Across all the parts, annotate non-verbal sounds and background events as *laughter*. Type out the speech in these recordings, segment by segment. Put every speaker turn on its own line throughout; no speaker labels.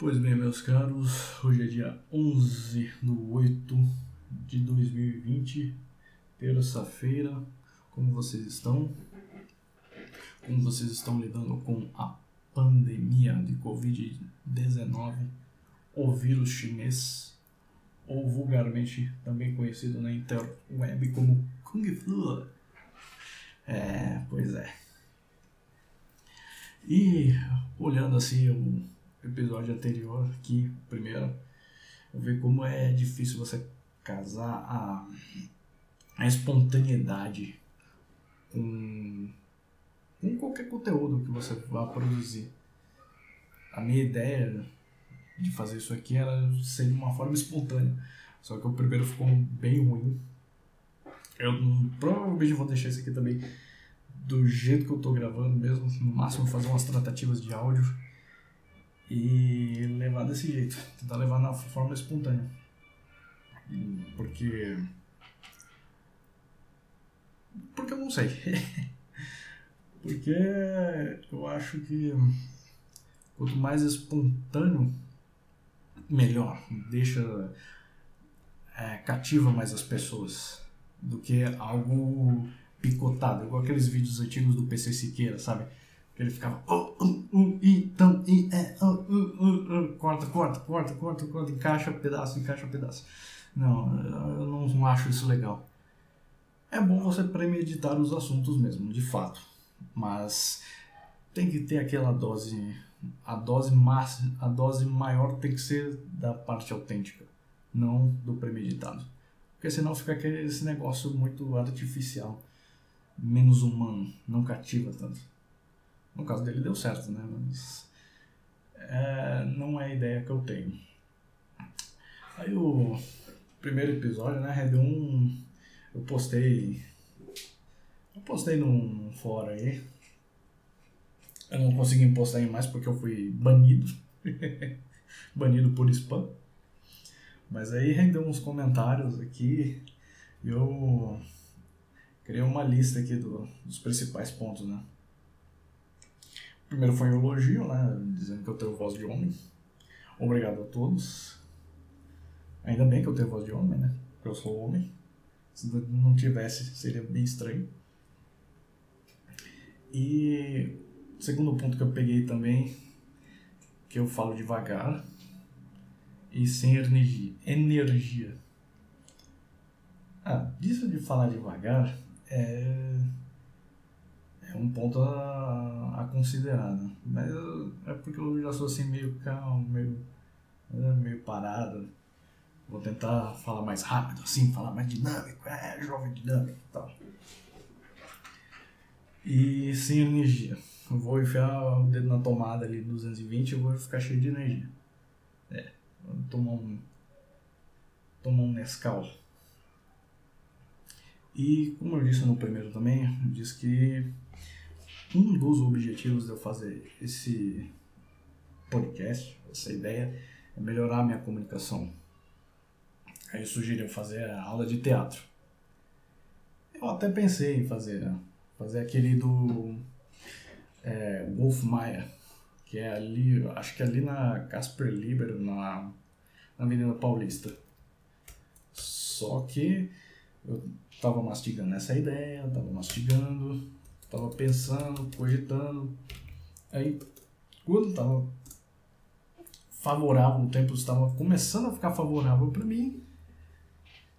Pois bem, meus caros, hoje é dia 11 do 8 de 2020, terça-feira. Como vocês estão? Como vocês estão lidando com a pandemia de Covid-19, o vírus chinês, ou vulgarmente também conhecido na interweb como Kung Flu? É, pois é. E olhando assim o episódio anterior aqui, primeiro, vi como é difícil você casar a, a espontaneidade com, com qualquer conteúdo que você vá produzir. A minha ideia de fazer isso aqui era ser de uma forma espontânea. Só que o primeiro ficou bem ruim. Eu provavelmente vou deixar isso aqui também do jeito que eu tô gravando mesmo. No máximo fazer umas tratativas de áudio e levar desse jeito, tentar levar na forma espontânea. Porque. Porque eu não sei. *laughs* Porque eu acho que quanto mais espontâneo, melhor. Deixa. É, cativa mais as pessoas do que algo picotado, igual aqueles vídeos antigos do PC Siqueira, sabe? Ele ficava. Oh, uh, uh, então, e, é, uh, uh, uh, corta, corta, corta, corta, corta, encaixa pedaço, encaixa pedaço. Não, eu não acho isso legal. É bom você premeditar os assuntos mesmo, de fato. Mas tem que ter aquela dose. A dose, máxima, a dose maior tem que ser da parte autêntica, não do premeditado. Porque senão fica aquele, esse negócio muito artificial, menos humano, não cativa tanto. No caso dele deu certo, né? Mas é, não é a ideia que eu tenho. Aí o primeiro episódio, né? Deu um. Eu postei. Eu postei num fórum aí. Eu não consegui postar mais porque eu fui banido. *laughs* banido por spam. Mas aí rendeu uns comentários aqui. Eu criei uma lista aqui do, dos principais pontos, né? Primeiro foi um elogio, né? Dizendo que eu tenho voz de homem. Obrigado a todos. Ainda bem que eu tenho voz de homem, né? Porque eu sou homem. Se não tivesse, seria bem estranho. E segundo ponto que eu peguei também, que eu falo devagar e sem energia. energia. Ah, disso de falar devagar é é um ponto a, a considerar, né? Mas é porque eu já sou assim meio calmo, meio, né, meio parado. Vou tentar falar mais rápido, assim, falar mais dinâmico, é, jovem dinâmico e tal. E sem energia. Eu vou enfiar o dedo na tomada ali 220 e vou ficar cheio de energia. É, vou tomar um, tomar um Nescau. E como eu disse no primeiro também, eu disse que um dos objetivos de eu fazer esse podcast, essa ideia, é melhorar a minha comunicação. Aí eu fazer a aula de teatro. Eu até pensei em fazer, né? fazer aquele do é, Wolf Maia, que é ali, acho que é ali na Casper Libero, na, na Avenida Paulista. Só que eu tava mastigando essa ideia, tava mastigando, Tava pensando, cogitando. Aí, quando tava favorável, o tempo estava começando a ficar favorável para mim,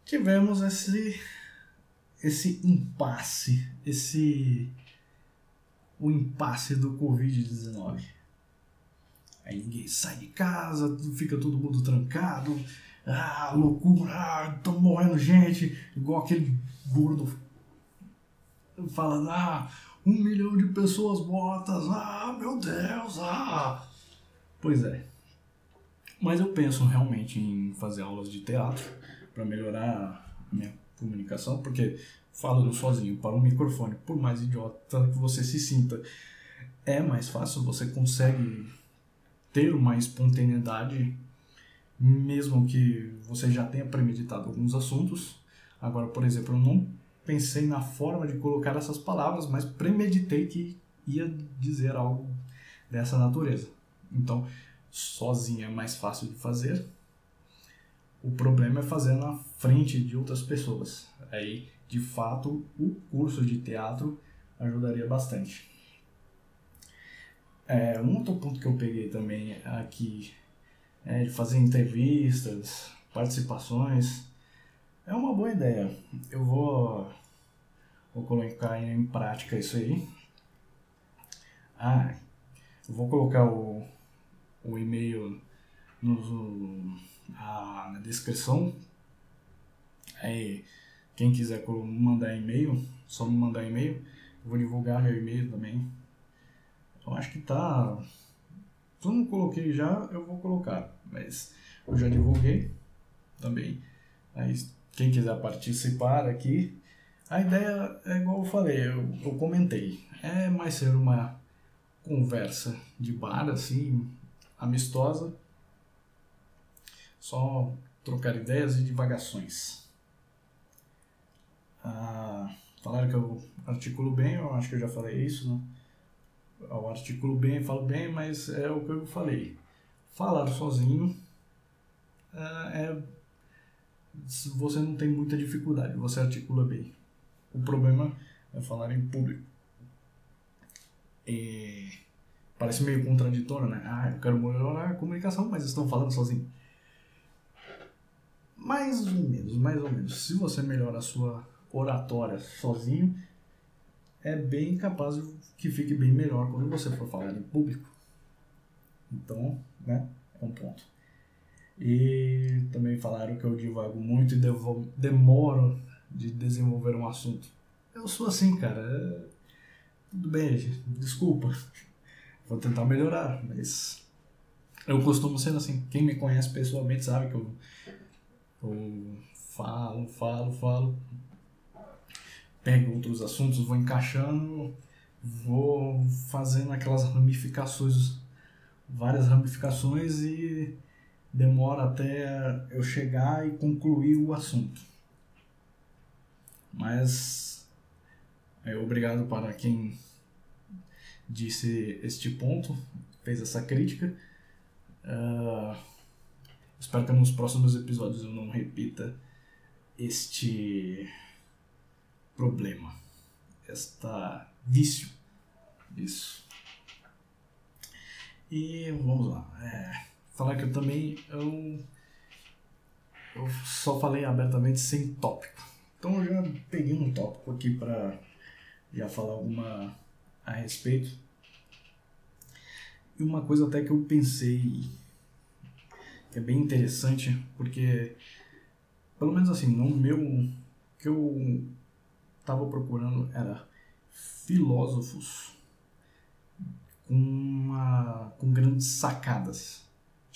tivemos esse esse impasse, esse o impasse do Covid-19. Aí ninguém sai de casa, fica todo mundo trancado, ah, loucura, ah, tô morrendo gente, igual aquele gordo falando, ah, um milhão de pessoas mortas, ah, meu Deus, ah. Pois é. Mas eu penso realmente em fazer aulas de teatro para melhorar a minha comunicação, porque falando sozinho para um microfone, por mais idiota que você se sinta, é mais fácil, você consegue ter uma espontaneidade, mesmo que você já tenha premeditado alguns assuntos. Agora, por exemplo, eu não pensei na forma de colocar essas palavras, mas premeditei que ia dizer algo dessa natureza. Então, sozinho é mais fácil de fazer. O problema é fazer na frente de outras pessoas. Aí, de fato, o curso de teatro ajudaria bastante. É, um outro ponto que eu peguei também aqui é de fazer entrevistas, participações. É uma boa ideia. Eu vou, vou colocar em prática isso aí. Ah, vou colocar o, o e-mail no, a, na descrição. Aí, quem quiser mandar e-mail, só me mandar e-mail. Eu vou divulgar meu e-mail também. Eu acho que tá. Se eu não coloquei já, eu vou colocar. Mas eu já divulguei também. Aí, quem quiser participar aqui, a ideia é igual eu falei, eu, eu comentei. É mais ser uma conversa de bar, assim, amistosa. Só trocar ideias e divagações. Ah, falaram que eu articulo bem, eu acho que eu já falei isso, né? Eu articulo bem, falo bem, mas é o que eu falei. Falar sozinho é, é você não tem muita dificuldade, você articula bem. O problema é falar em público. E parece meio contraditório, né? Ah, eu quero melhorar a comunicação, mas estão falando sozinho. Mais ou menos, mais ou menos. Se você melhora a sua oratória sozinho, é bem capaz que fique bem melhor quando você for falar em público. Então, né, é um ponto. E também falaram que eu divago muito e demoro de desenvolver um assunto. Eu sou assim, cara. É... Tudo bem, desculpa. Vou tentar melhorar, mas eu costumo ser assim. Quem me conhece pessoalmente sabe que eu, eu falo, falo, falo, pego outros assuntos, vou encaixando, vou fazendo aquelas ramificações, várias ramificações e demora até eu chegar e concluir o assunto. Mas é obrigado para quem disse este ponto, fez essa crítica. Uh, espero que nos próximos episódios eu não repita este problema, esta vício. Isso. E vamos lá. É, falar que eu também eu, eu só falei abertamente sem tópico. Então eu já peguei um tópico aqui para já falar alguma a respeito. E uma coisa até que eu pensei que é bem interessante, porque pelo menos assim, no meu que eu estava procurando era filósofos com, uma, com grandes sacadas,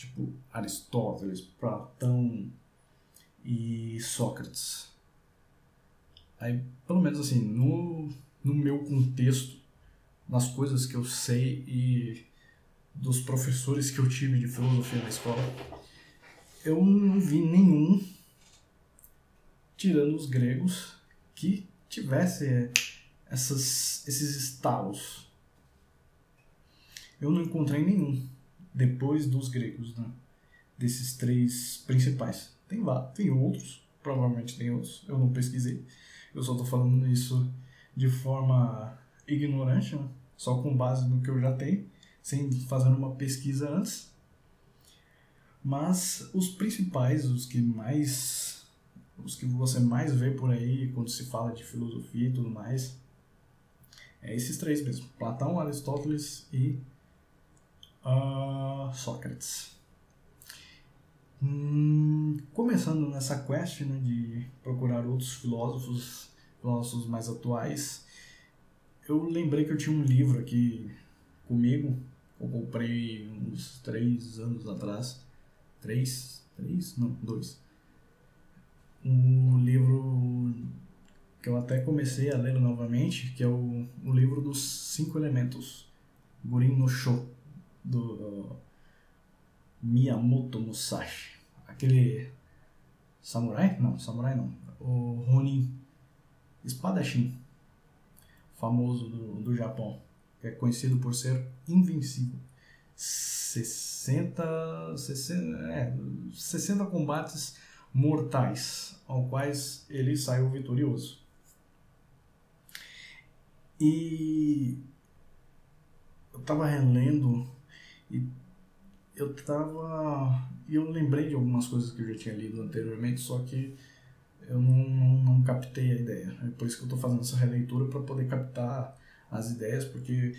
tipo Aristóteles, Platão e Sócrates. Aí, pelo menos assim, no, no meu contexto, nas coisas que eu sei e dos professores que eu tive de filosofia na escola, eu não vi nenhum, tirando os gregos, que tivesse essas, esses estalos. Eu não encontrei nenhum depois dos gregos, né? desses três principais. Tem, tem outros, provavelmente tem outros, eu não pesquisei. Eu só estou falando isso de forma ignorante, né? só com base no que eu já tenho, sem fazer uma pesquisa antes. Mas os principais, os que mais os que você mais vê por aí quando se fala de filosofia e tudo mais, é esses três mesmo: Platão, Aristóteles e uh, Sócrates. Hum, começando nessa quest né, de procurar outros filósofos, filósofos mais atuais, eu lembrei que eu tinha um livro aqui comigo, eu comprei uns três anos atrás. Três? Três? Não, dois um livro que eu até comecei a ler novamente, que é o, o livro dos Cinco Elementos, Gurin no Sho, do Miyamoto Musashi. Aquele samurai? Não, samurai não. O Ronin, espadachim, famoso do, do Japão, que é conhecido por ser invencível. 60, 60, é, 60 combates mortais, ao quais ele saiu vitorioso. E eu estava relendo e eu tava. E eu lembrei de algumas coisas que eu já tinha lido anteriormente, só que eu não, não, não captei a ideia. É por isso que eu estou fazendo essa releitura para poder captar as ideias, porque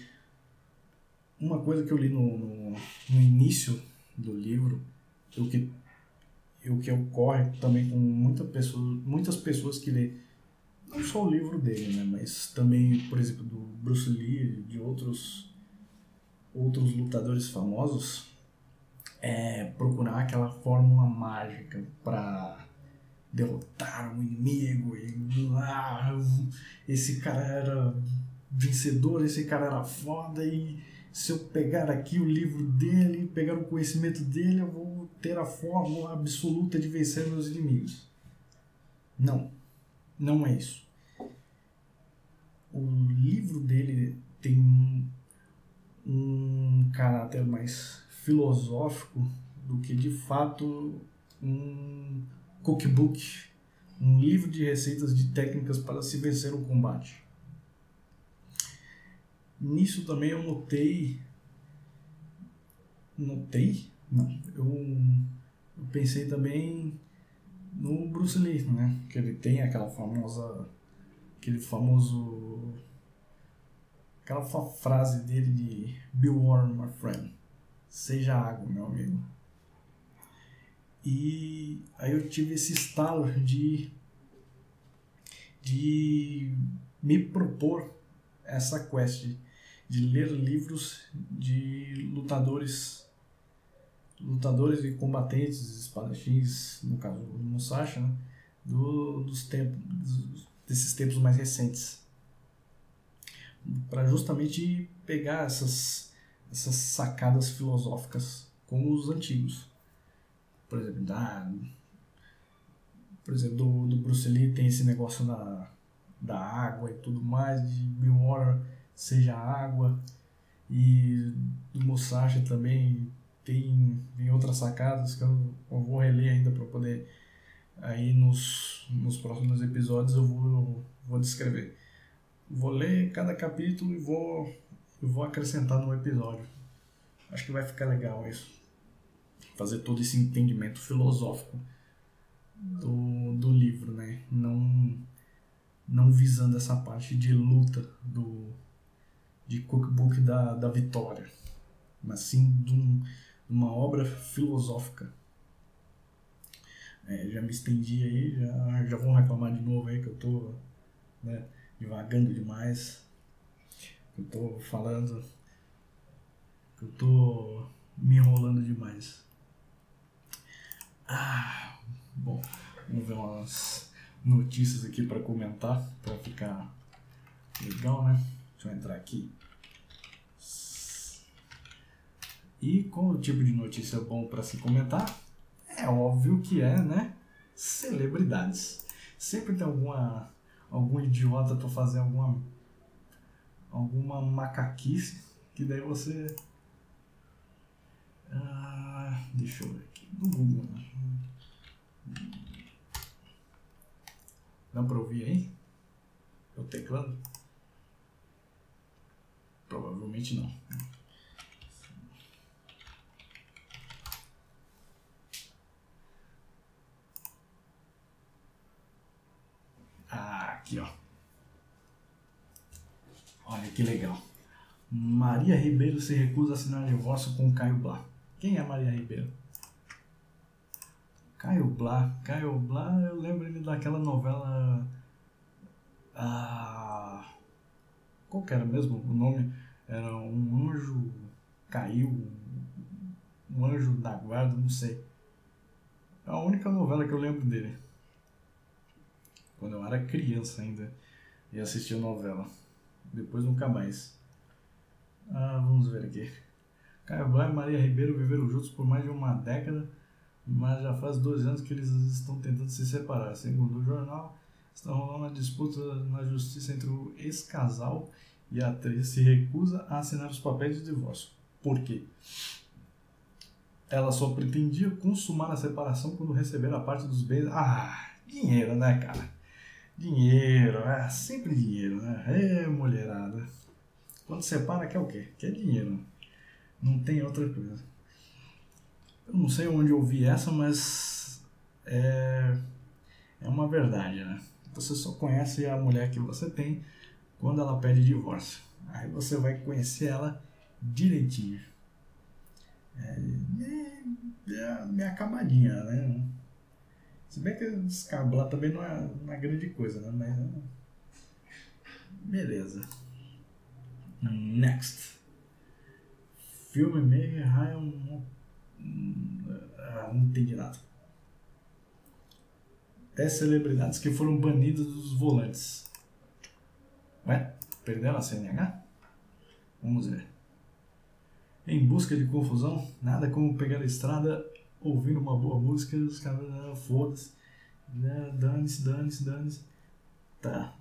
uma coisa que eu li no, no, no início do livro, o que, o que ocorre também com muita pessoa, muitas pessoas que lê, não só o livro dele, né, mas também, por exemplo, do Bruce Lee, de outros, outros lutadores famosos, é procurar aquela fórmula mágica para derrotar um inimigo e ah, esse cara era vencedor, esse cara era foda e se eu pegar aqui o livro dele, pegar o conhecimento dele, eu vou ter a fórmula absoluta de vencer meus inimigos. Não, não é isso. O livro dele tem um, caráter mais filosófico do que de fato um cookbook, um livro de receitas de técnicas para se vencer o combate. Nisso também eu notei. Notei? Não. Eu, eu pensei também no Bruce Lee, né? Que ele tem aquela famosa. aquele famoso. Aquela frase dele de Be warm, my friend. Seja água, meu amigo. E aí eu tive esse estalo de, de me propor essa quest de ler livros de lutadores lutadores e combatentes, espadachins, no caso do Musashi, né? Do, dos tempos, desses tempos mais recentes. Para justamente pegar essas, essas sacadas filosóficas como os antigos. Por exemplo, da, por exemplo do, do Bruce Lee tem esse negócio da, da água e tudo mais, de Bill Warner seja água. E do Musashi também tem, tem outras sacadas que eu, eu vou reler ainda para poder aí nos, nos próximos episódios eu vou, vou descrever. Vou ler cada capítulo e vou, vou acrescentar no episódio. Acho que vai ficar legal isso. Fazer todo esse entendimento filosófico do, do livro, né? Não, não visando essa parte de luta do, de cookbook da, da Vitória, mas sim de, um, uma obra filosófica. É, já me estendi aí, já, já vão reclamar de novo aí que eu tô né, divagando demais, eu tô falando, eu tô me enrolando demais. Ah, bom, vamos ver umas notícias aqui para comentar, para ficar legal, né? Deixa eu entrar aqui. E qual o tipo de notícia bom para se comentar? É óbvio que é, né? Celebridades. Sempre tem alguma algum idiota para fazer alguma alguma macaquice que daí você ah, deixa eu ver aqui no Google. Né? Dá para ouvir aí? Eu teclando? Provavelmente não. Ah, aqui, ó. Olha que legal. Maria Ribeiro se recusa a assinar divórcio com Caio Blá. Quem é Maria Ribeiro? Caio Blá. Caio Blá, eu lembro ele daquela novela. Ah, qual que era mesmo o nome? Era um anjo caiu, um anjo da guarda, não sei. É a única novela que eu lembro dele. Quando eu era criança ainda e assistia novela. Depois nunca mais. Ah, vamos ver aqui. Caio e Maria Ribeiro viveram juntos por mais de uma década, mas já faz dois anos que eles estão tentando se separar. Segundo o jornal, está rolando uma disputa na justiça entre o ex-casal e a atriz se recusa a assinar os papéis de divórcio. Por quê? Ela só pretendia consumar a separação quando receber a parte dos bens. Ah, dinheiro, né, cara? Dinheiro, é sempre dinheiro, né? É, mulherada. Quando separa, quer o quê? Quer dinheiro. Não tem outra coisa. Eu não sei onde eu vi essa, mas é, é uma verdade, né? Você só conhece a mulher que você tem quando ela pede divórcio. Aí você vai conhecer ela direitinho. É, é, é minha camadinha, né? Se bem que escablar também não é, não é grande coisa, né? Mas. É, beleza. Next. Filme meio raio. Ah, não entendi nada. 10 celebridades que foram banidas dos volantes. Ué? Perderam a CNH? Vamos ver. Em busca de confusão, nada como pegar a estrada, ouvir uma boa música, os caras, ah, foda-se. Ah, dane-se, dane-se, dane-se. Tá.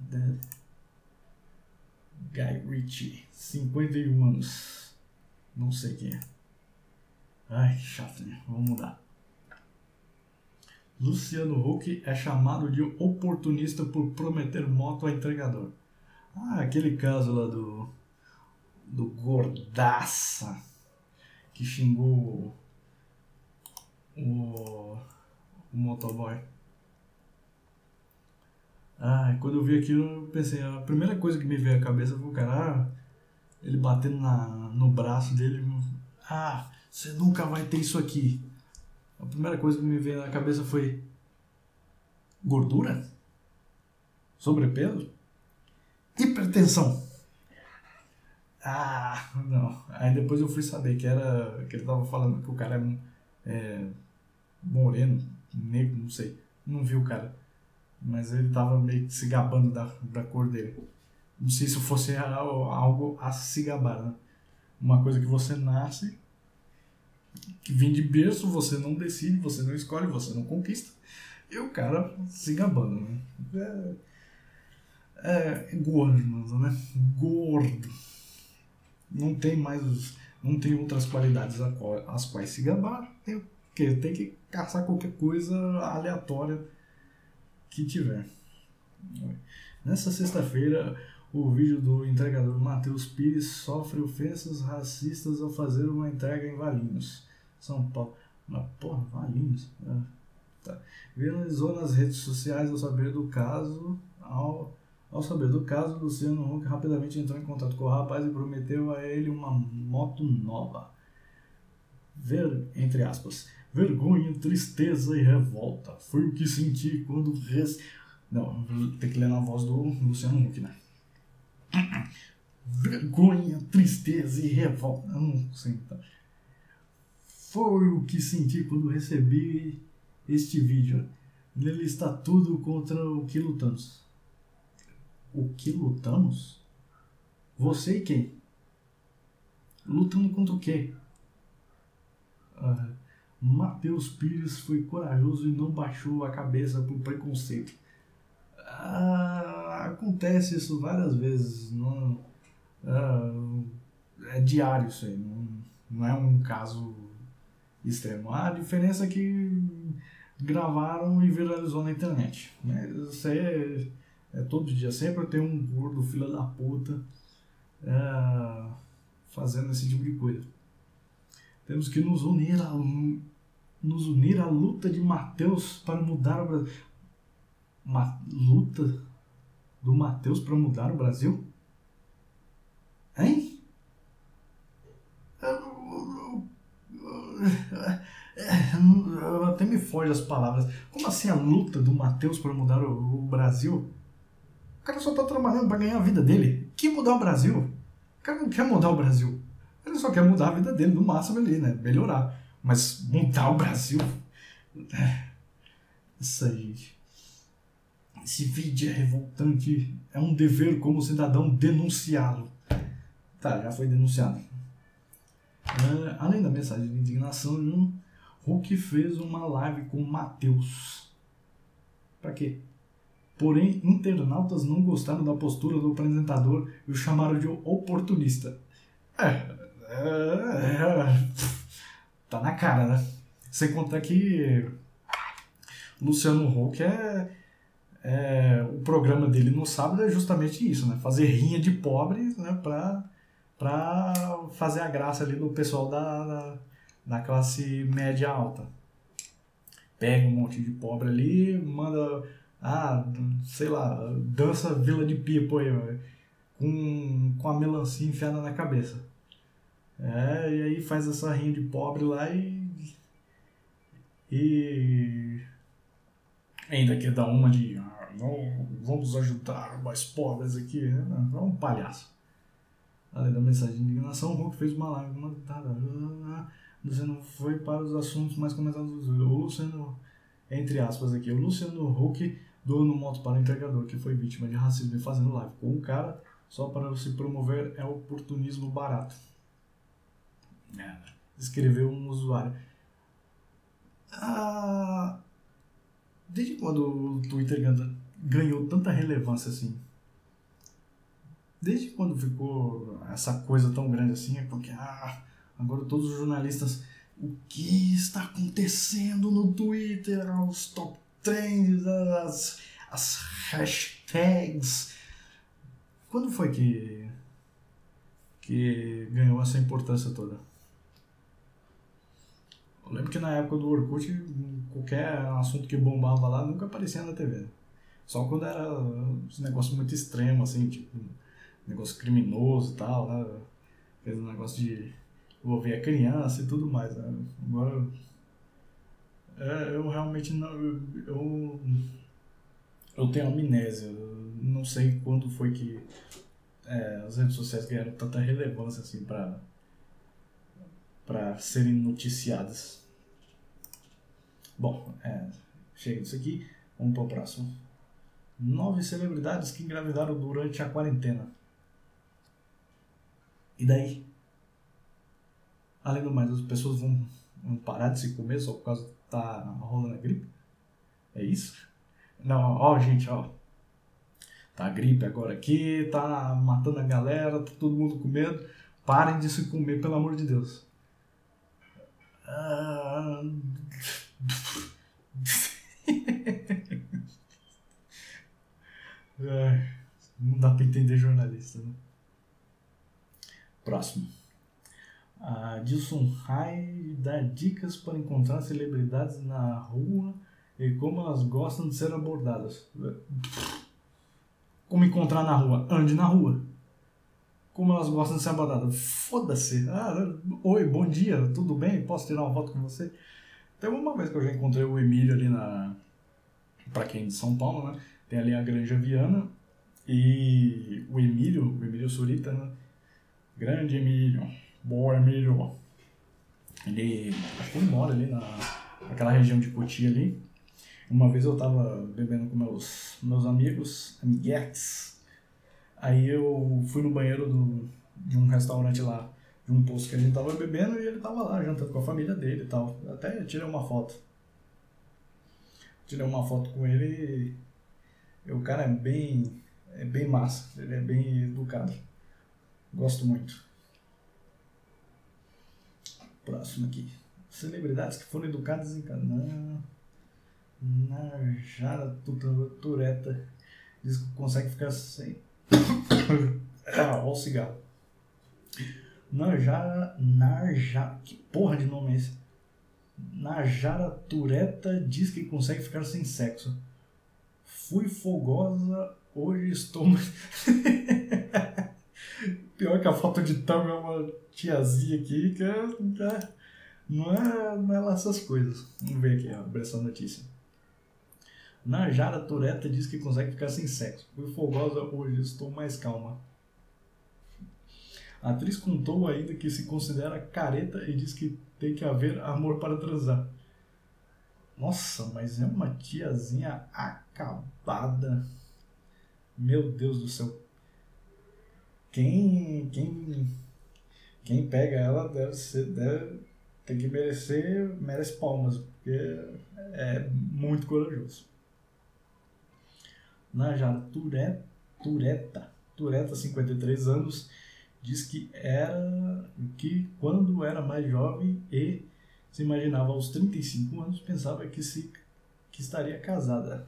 Guy Ritchie, 51 anos. Não sei quem é. Ai, que chato, né? Vamos mudar. Luciano Huck é chamado de oportunista por prometer moto a entregador. Ah, aquele caso lá do. do Gordaça que xingou o. o motoboy. Ah, quando eu vi aquilo, eu pensei, a primeira coisa que me veio à cabeça foi o cara, ah, ele batendo na, no braço dele. Ah, você nunca vai ter isso aqui. A primeira coisa que me veio na cabeça foi gordura? Sobrepeso? Hipertensão. Ah, não. Aí depois eu fui saber que era que ele tava falando que o cara é, é moreno, negro, não sei. Não vi o cara. Mas ele tava meio que se gabando da, da cor dele. Não sei se fosse algo a se gabar, né? Uma coisa que você nasce que vem de berço, você não decide, você não escolhe, você não conquista. E o cara se gabando, né? É, é gordo, né? Gordo. Não tem mais. Não tem outras qualidades as quais se gabar. Tem, que, tem que caçar qualquer coisa aleatória que tiver. Nessa sexta-feira, o vídeo do entregador Matheus Pires sofre ofensas racistas ao fazer uma entrega em Valinhos. São Paulo. Mas, porra, Valinhos. É, tá. Viralizou nas redes sociais ao saber do caso. Ao, ao saber do caso, Luciano Huck rapidamente entrou em contato com o rapaz e prometeu a ele uma moto nova. Ver, entre aspas, vergonha, tristeza e revolta. Foi o que senti quando res... Não, tem que ler na voz do Luciano Huck, né? Vergonha, tristeza e revolta. Eu não sei, tá? foi o que senti quando recebi este vídeo. Nele está tudo contra o que lutamos. O que lutamos? Você e quem? Lutando contra o quê? Uh, Matheus Pires foi corajoso e não baixou a cabeça por preconceito. Uh, acontece isso várias vezes. Não, uh, é diário isso aí. Não, não é um caso extremo. A diferença é que gravaram e viralizou na internet. Né? Isso aí é, é todo dia. Sempre tem um gordo, filho da puta, é, fazendo esse tipo de coisa. Temos que nos unir a, nos unir à luta de Mateus para mudar o Brasil. Uma luta do Mateus para mudar o Brasil? Hein? Até me foge as palavras. Como assim a luta do Matheus para mudar o, Brasil? O cara só tá trabalhando para ganhar a vida dele. Que mudar o Brasil? O cara não quer mudar o Brasil. Ele só quer mudar a vida dele, no máximo ali, né? Melhorar. Mas mudar o Brasil. É. Isso aí, gente. Esse vídeo é revoltante. É um dever como cidadão denunciá-lo. Tá, já foi denunciado. Uh, além da mensagem de indignação, Hulk fez uma live com Matheus. Pra quê? Porém, internautas não gostaram da postura do apresentador e o chamaram de oportunista. É, tá na cara, né? Sem contar que Luciano Huck é, é, o programa dele no sábado é justamente isso, né? Fazer rinha de pobre, né? Pra, pra fazer a graça ali do pessoal da, da, da classe média alta. Pega um monte de pobre ali, manda, ah, sei lá, dança Vila de Pipo aí, com, com a melancia enfiada na cabeça. É, e aí faz essa rinha de pobre lá e. E. Ainda quer dar uma de. Ah, não, vamos ajudar mais pobres aqui. Né? É um palhaço. Além da mensagem de indignação, o Hulk fez uma live uma dizendo foi para os assuntos mais comentados. O Luciano, entre aspas aqui, o Luciano Huck, dono moto para o entregador, que foi vítima de racismo e fazendo live com um cara só para se promover é oportunismo barato. Escreveu um usuário. Ah, desde quando o Twitter ganhou tanta relevância assim? Desde quando ficou essa coisa tão grande assim? É porque ah, agora todos os jornalistas. O que está acontecendo no Twitter? Os top trends, as, as hashtags. Quando foi que, que ganhou essa importância toda? Eu lembro que na época do Orkut, qualquer assunto que bombava lá nunca aparecia na TV. Só quando era um negócio muito extremo, assim, tipo, negócio criminoso e tal, né? Fez um negócio de envolver a criança e tudo mais, né? Agora, é, eu realmente não. Eu, eu tenho amnésia. Eu não sei quando foi que é, as redes sociais ganharam tanta relevância assim para para serem noticiadas. Bom, é, chega disso aqui, vamos para o próximo. Nove celebridades que engravidaram durante a quarentena. E daí? Além do mais, as pessoas vão, vão parar de se comer só por causa que tá rolando a gripe? É isso? Não, ó, gente, ó. Tá a gripe agora aqui, tá matando a galera, tá todo mundo com medo. Parem de se comer, pelo amor de Deus. Ah... *laughs* não dá para entender jornalista, né? Próximo. Dilson Rai dá dicas para encontrar celebridades na rua e como elas gostam de ser abordadas. Como encontrar na rua? Ande na rua como elas gostam de ser abordadas. Foda-se. Ah, oi, bom dia, tudo bem? Posso tirar uma foto com você? Tem uma vez que eu já encontrei o Emílio ali na. Pra quem é de São Paulo, né? Tem ali a Granja Viana e o Emílio, o Emílio Surita, né? Grande Emílio. Boa, Emílio. Ele. Acho que ele mora ali na, naquela região de Poti ali. Uma vez eu tava bebendo com meus, meus amigos, amiguetes, Aí eu fui no banheiro do, de um restaurante lá, de um posto que a gente tava bebendo e ele tava lá jantando com a família dele e tal. Até tirei uma foto. Tirei uma foto com ele e o cara é bem, é bem massa, ele é bem educado. Gosto muito. Próximo aqui. Celebridades que foram educadas em Canaã. Narjara Tureta diz que consegue ficar sem *coughs* ah, olha o cigarro. Narjara. Narja. Que porra de nome é esse? Najara Tureta diz que consegue ficar sem sexo. Fui fogosa, hoje estou. *laughs* Pior que a foto de thumb é uma tiazinha aqui que é, é, não, é, não é lá essas coisas. Vamos ver aqui, abrir essa notícia. Najara Tureta diz que consegue ficar sem sexo. Fui fogosa hoje, estou mais calma. A atriz contou ainda que se considera careta e diz que tem que haver amor para transar. Nossa, mas é uma tiazinha acabada. Meu Deus do céu. Quem quem quem pega ela deve ser deve tem que merecer merece palmas, porque é muito corajoso. Najara Tureta, Tureta, Tureta, 53 anos, diz que era que quando era mais jovem e se imaginava aos 35 anos, pensava que se que estaria casada.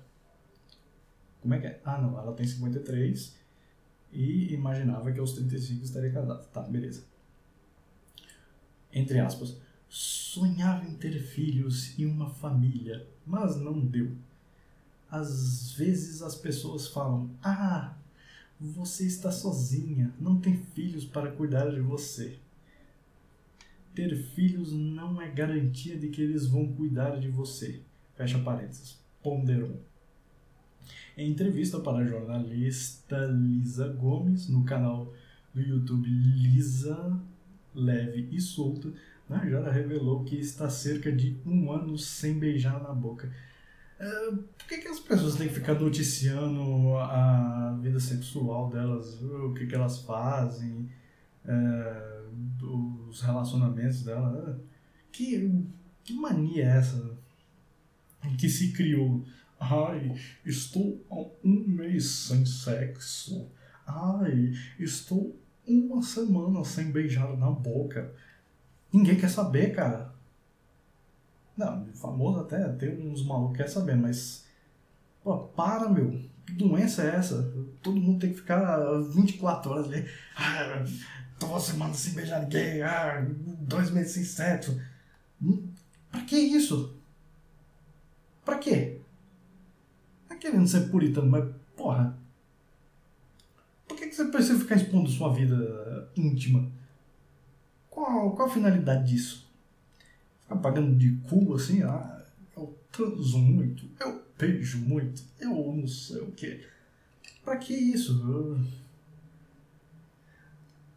Como é que é? Ah, não, ela tem 53 e imaginava que aos 35 estaria casada. Tá, beleza. Entre aspas, sonhava em ter filhos e uma família, mas não deu. Às vezes as pessoas falam: "Ah, você está sozinha, não tem filhos para cuidar de você." Ter filhos não é garantia de que eles vão cuidar de você. Fecha parênteses. Ponderou. Em entrevista para a jornalista Lisa Gomes, no canal do YouTube Lisa Leve e Solta, Najara revelou que está cerca de um ano sem beijar na boca. Uh, por que, que as pessoas têm que ficar noticiando a vida sexual delas, o que, que elas fazem, uh, os relacionamentos delas? Uh, que, que mania é essa que se criou? Ai, estou há um mês sem sexo. Ai, estou uma semana sem beijar na boca. Ninguém quer saber, cara. Não, famoso até tem uns malucos que quer saber, mas. Pô, para, meu. Que doença é essa? Todo mundo tem que ficar 24 horas ali. Ah, tô uma semana sem beijar ninguém. Ah, dois meses sem sexo. Hum, pra que isso? Pra quê? Tá querendo ser puritano, mas porra. Por que, que você precisa ficar expondo sua vida íntima? Qual, qual a finalidade disso? Ficar pagando de cu assim, ah, eu transo muito, eu beijo muito, eu não sei o que. Pra que isso?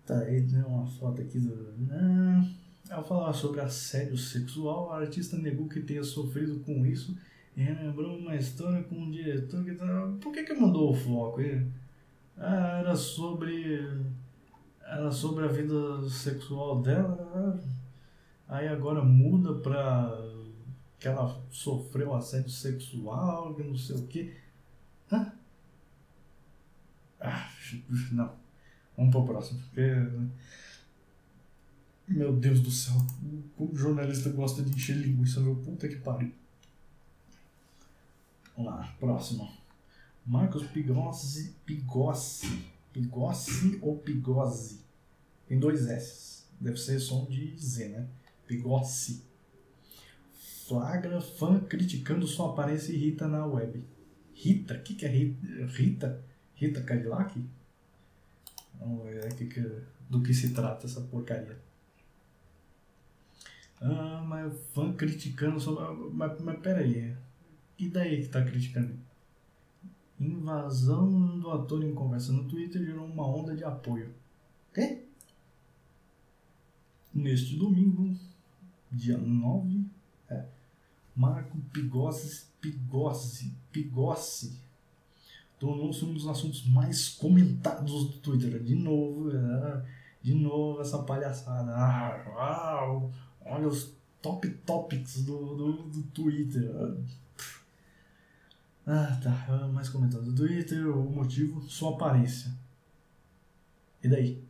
Tá, aí tem uma foto aqui do. Ah, ao falar sobre assédio sexual, a artista negou que tenha sofrido com isso e lembrou uma história com um diretor que tava. Por que, que mandou o foco? Ah, era sobre era sobre a vida sexual dela, aí agora muda pra que ela sofreu assédio sexual, que não sei o que. Hã? Ah, não. Vamos pro próximo. Porque... Meu Deus do céu. O jornalista gosta de encher linguiça, meu puta que pariu. Vamos lá, próximo. Marcos Pigossi. Pigossi. Pigossi ou Pigossi? Tem dois S. Deve ser som de Z, né? Pigossi. Flagra fã criticando sua aparência e Rita na web. Rita? O que, que é Rita? Rita? Cadillac? Vamos ver que, do que se trata essa porcaria. Ah, mas fã criticando sua. Mas, mas peraí. E daí que tá criticando? Invasão do ator em conversa no Twitter gerou uma onda de apoio. Quê? Neste domingo, dia 9, é, Marco Pigossi, Pigossi, Pigossi tornou-se um dos assuntos mais comentados do Twitter. De novo, é, de novo essa palhaçada. Ah, uau, olha os top topics do, do, do Twitter. Ah, tá. Mais comentado do Twitter, o motivo, sua aparência. E daí?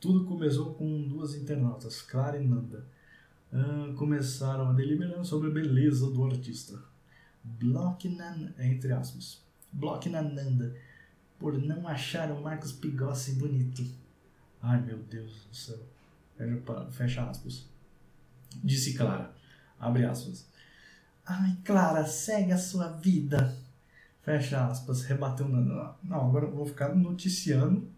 Tudo começou com duas internautas, Clara e Nanda. Ah, começaram a deliberar sobre a beleza do artista. Bloque na, entre aspas, bloque na Nanda por não achar o Marcos Pigossi bonito. Ai meu Deus do céu. Fecha aspas. Disse Clara. Abre aspas. Ai, Clara, segue a sua vida. Fecha aspas, rebateu Nanda. Não, agora eu vou ficar noticiando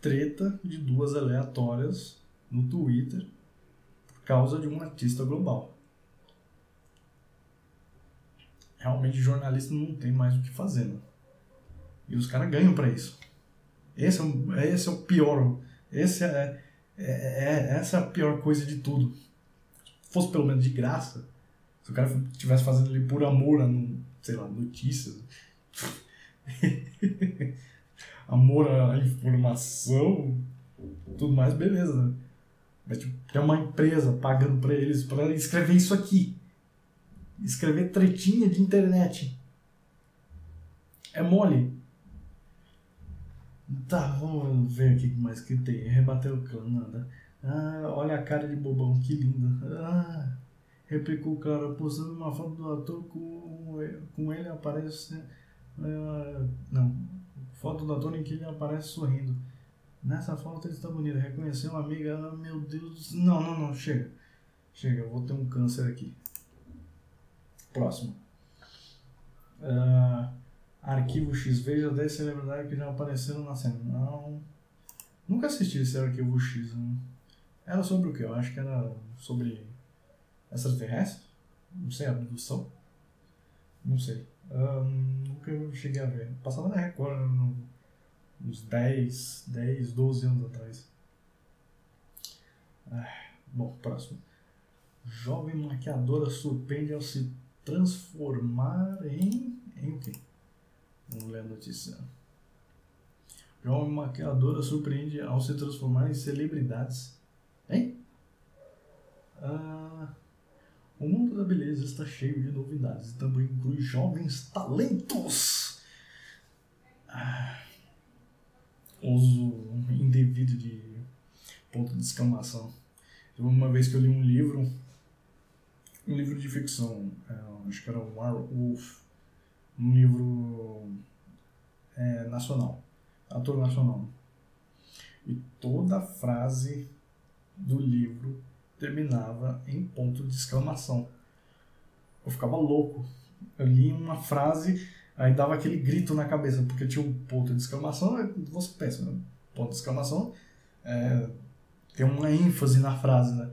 treta de duas aleatórias no Twitter causa de um artista global. Realmente jornalista não tem mais o que fazer, né? E os caras ganham para isso. Esse é, esse é o pior. Esse é, é, é, essa é a pior coisa de tudo. Se fosse pelo menos de graça, se o cara estivesse fazendo ali por amor a, sei lá, notícias. *laughs* amor à informação, tudo mais, beleza, né? Mas tipo, tem uma empresa pagando para eles para escrever isso aqui. Escrever tretinha de internet. É mole. Tá, vamos ver aqui o que mais que tem. Rebateu o clã, nada. Ah, olha a cara de bobão, que lindo. Ah, replicou o cara, postando uma foto do ator com, com ele aparece. Uh, não, foto do ator em que ele aparece sorrindo. Nessa foto ele está bonito. Reconheceu uma amiga. Ah, meu Deus. Não, não, não. Chega. Chega. Eu vou ter um câncer aqui. Próximo. Uh, arquivo X. Veja 10 celebridades que já apareceram na cena. Não. Nunca assisti esse Arquivo X. Né? Era sobre o que? Eu acho que era sobre extraterrestre? Não sei, abdução? Não sei. Uh, nunca cheguei a ver. Passava na Record no, uns 10, 10, 12 anos atrás. Ah, bom, próximo. Jovem maquiadora surpreende ao se transformar em. em quê? Vamos ler a notícia. Jovem maquiadora surpreende ao se transformar em celebridades. Hein? Ah, o mundo da beleza está cheio de novidades e também inclui jovens talentos. Ah, uso indevido de ponto de exclamação. Uma vez que eu li um livro, um livro de ficção, é, acho que era Wolf, um livro é, nacional, ator nacional. E toda frase do livro terminava em ponto de exclamação. Eu ficava louco. Eu li uma frase Aí dava aquele grito na cabeça, porque tinha um ponto de exclamação, você pensa, né? ponto de exclamação, é, tem uma ênfase na frase, né?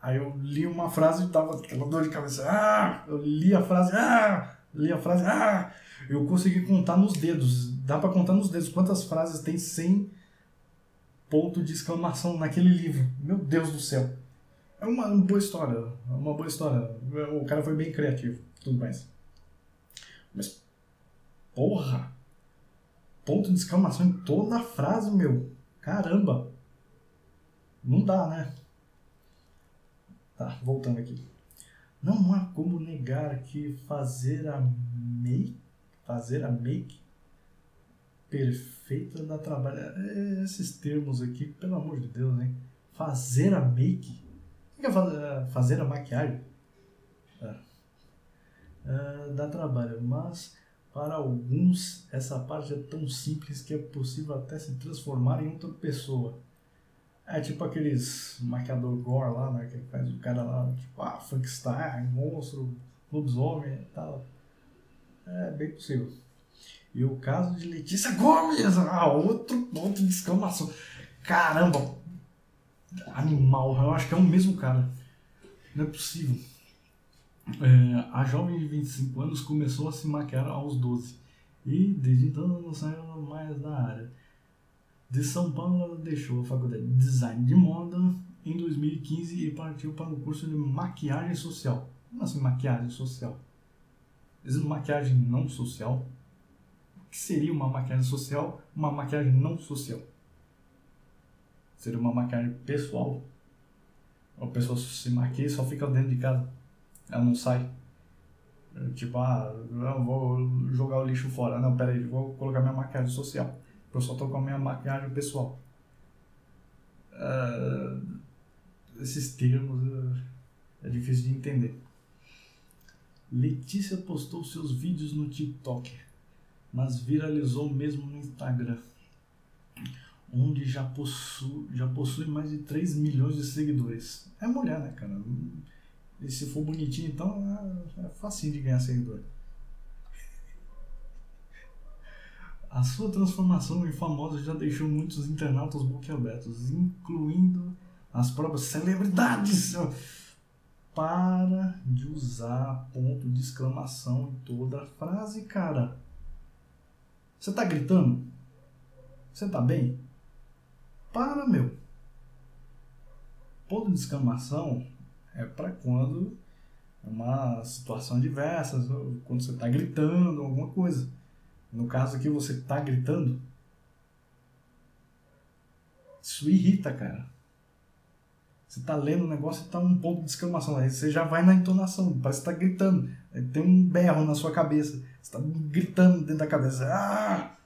Aí eu li uma frase e dava aquela dor de cabeça, ah! Eu li a frase, ah! Li a frase, ah! Eu consegui contar nos dedos, dá para contar nos dedos quantas frases tem sem ponto de exclamação naquele livro. Meu Deus do céu! É uma, uma boa história, é uma boa história. O cara foi bem criativo, tudo mais. Mas Porra! Ponto de exclamação em toda a frase, meu. Caramba! Não dá, né? Tá, voltando aqui. Não há como negar que fazer a make, fazer a make perfeita dá trabalho. É, esses termos aqui, pelo amor de Deus, hein? Fazer a make? O que é fazer a maquiagem? Ah, dá trabalho, mas para alguns, essa parte é tão simples que é possível até se transformar em outra pessoa. É tipo aqueles maquiador gore lá, né? Que faz o cara lá, tipo, ah, Frankenstein, monstro, lobisomem e tal. É bem possível. E o caso de Letícia Gomes, ah, outro ponto de exclamação. Caramba! Animal, eu acho que é o mesmo cara. Não é possível. É, a jovem de 25 anos começou a se maquiar aos 12 e desde então não saiu mais da área. De São Paulo, ela deixou a faculdade de design de moda em 2015 e partiu para o curso de maquiagem social. Como assim maquiagem social? Existe maquiagem não social? O que seria uma maquiagem social? Uma maquiagem não social? Seria uma maquiagem pessoal? A pessoa se maquia e só fica dentro de casa? Ela não sai. Tipo, ah, não vou jogar o lixo fora. Não, peraí, vou colocar minha maquiagem social. Eu só tô com a minha maquiagem pessoal. Uh, esses termos uh, é difícil de entender. Letícia postou seus vídeos no TikTok, mas viralizou mesmo no Instagram, onde já possui, já possui mais de 3 milhões de seguidores. É mulher, né, cara? E se for bonitinho, então é, é facinho de ganhar seguidor. A sua transformação em famosa já deixou muitos internautas boquiabertos, incluindo as próprias celebridades. Para de usar ponto de exclamação em toda a frase, cara. Você tá gritando? Você tá bem? Para, meu. Ponto de exclamação é para quando é uma situação diversa, quando você está gritando, alguma coisa. No caso aqui, você está gritando. Isso irrita, cara. Você está lendo o negócio e está um ponto de exclamação. Aí você já vai na entonação, parece que está gritando. Aí tem um berro na sua cabeça. Você está gritando dentro da cabeça. Ah!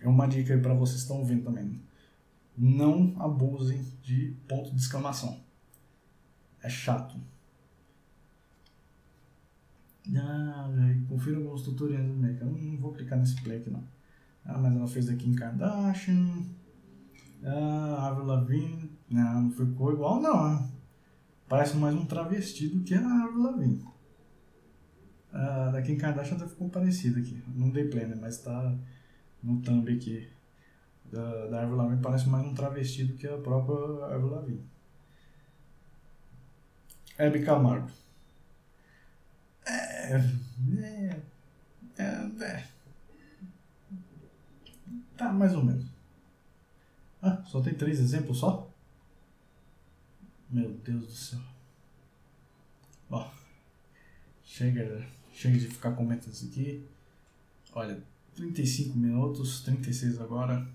É uma dica aí para vocês que estão ouvindo também. Não abusem de ponto de exclamação. É chato. Ah, confira alguns tutoriais do Mac. Eu não vou clicar nesse play aqui não. Ah, mas ela fez aqui em Kardashian. Ah, Avril Lavigne. Não, não ficou igual não. Parece mais um travesti do que a Avril Lavigne. Ah, da Kim Kardashian até ficou parecido aqui. Não dei play, né? Mas tá no thumb aqui. Da, da Lavigne parece mais um travesti do que a própria Avril Lavigne. Hebe Camargo. É, é, é, é. Tá, mais ou menos. Ah, só tem três exemplos só? Meu Deus do céu. Ó, chega, chega de ficar comentando isso aqui. Olha, 35 minutos, 36 agora.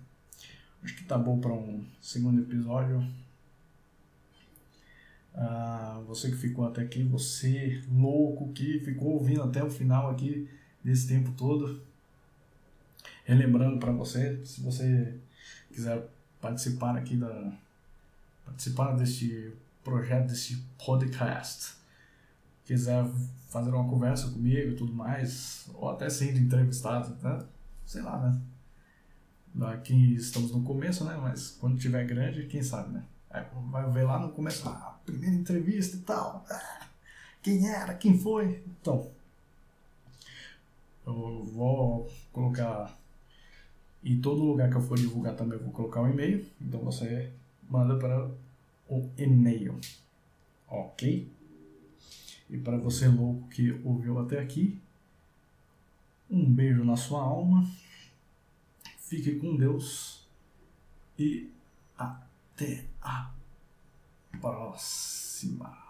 Acho que tá bom para um segundo episódio. Ah, você que ficou até aqui, você louco que ficou ouvindo até o final aqui desse tempo todo. Relembrando para você, se você quiser participar aqui da participar deste projeto, deste podcast, quiser fazer uma conversa comigo e tudo mais, ou até sendo entrevistado, tá? sei lá, né? Aqui estamos no começo, né? Mas quando tiver grande, quem sabe, né? vai ver lá no começo, ah, primeira entrevista e tal. Ah, quem era, quem foi? Então, eu vou colocar. Em todo lugar que eu for divulgar também eu vou colocar um e-mail. Então você manda para o e-mail. Ok? E para você louco que ouviu até aqui, um beijo na sua alma. Fique com Deus. E até a próxima.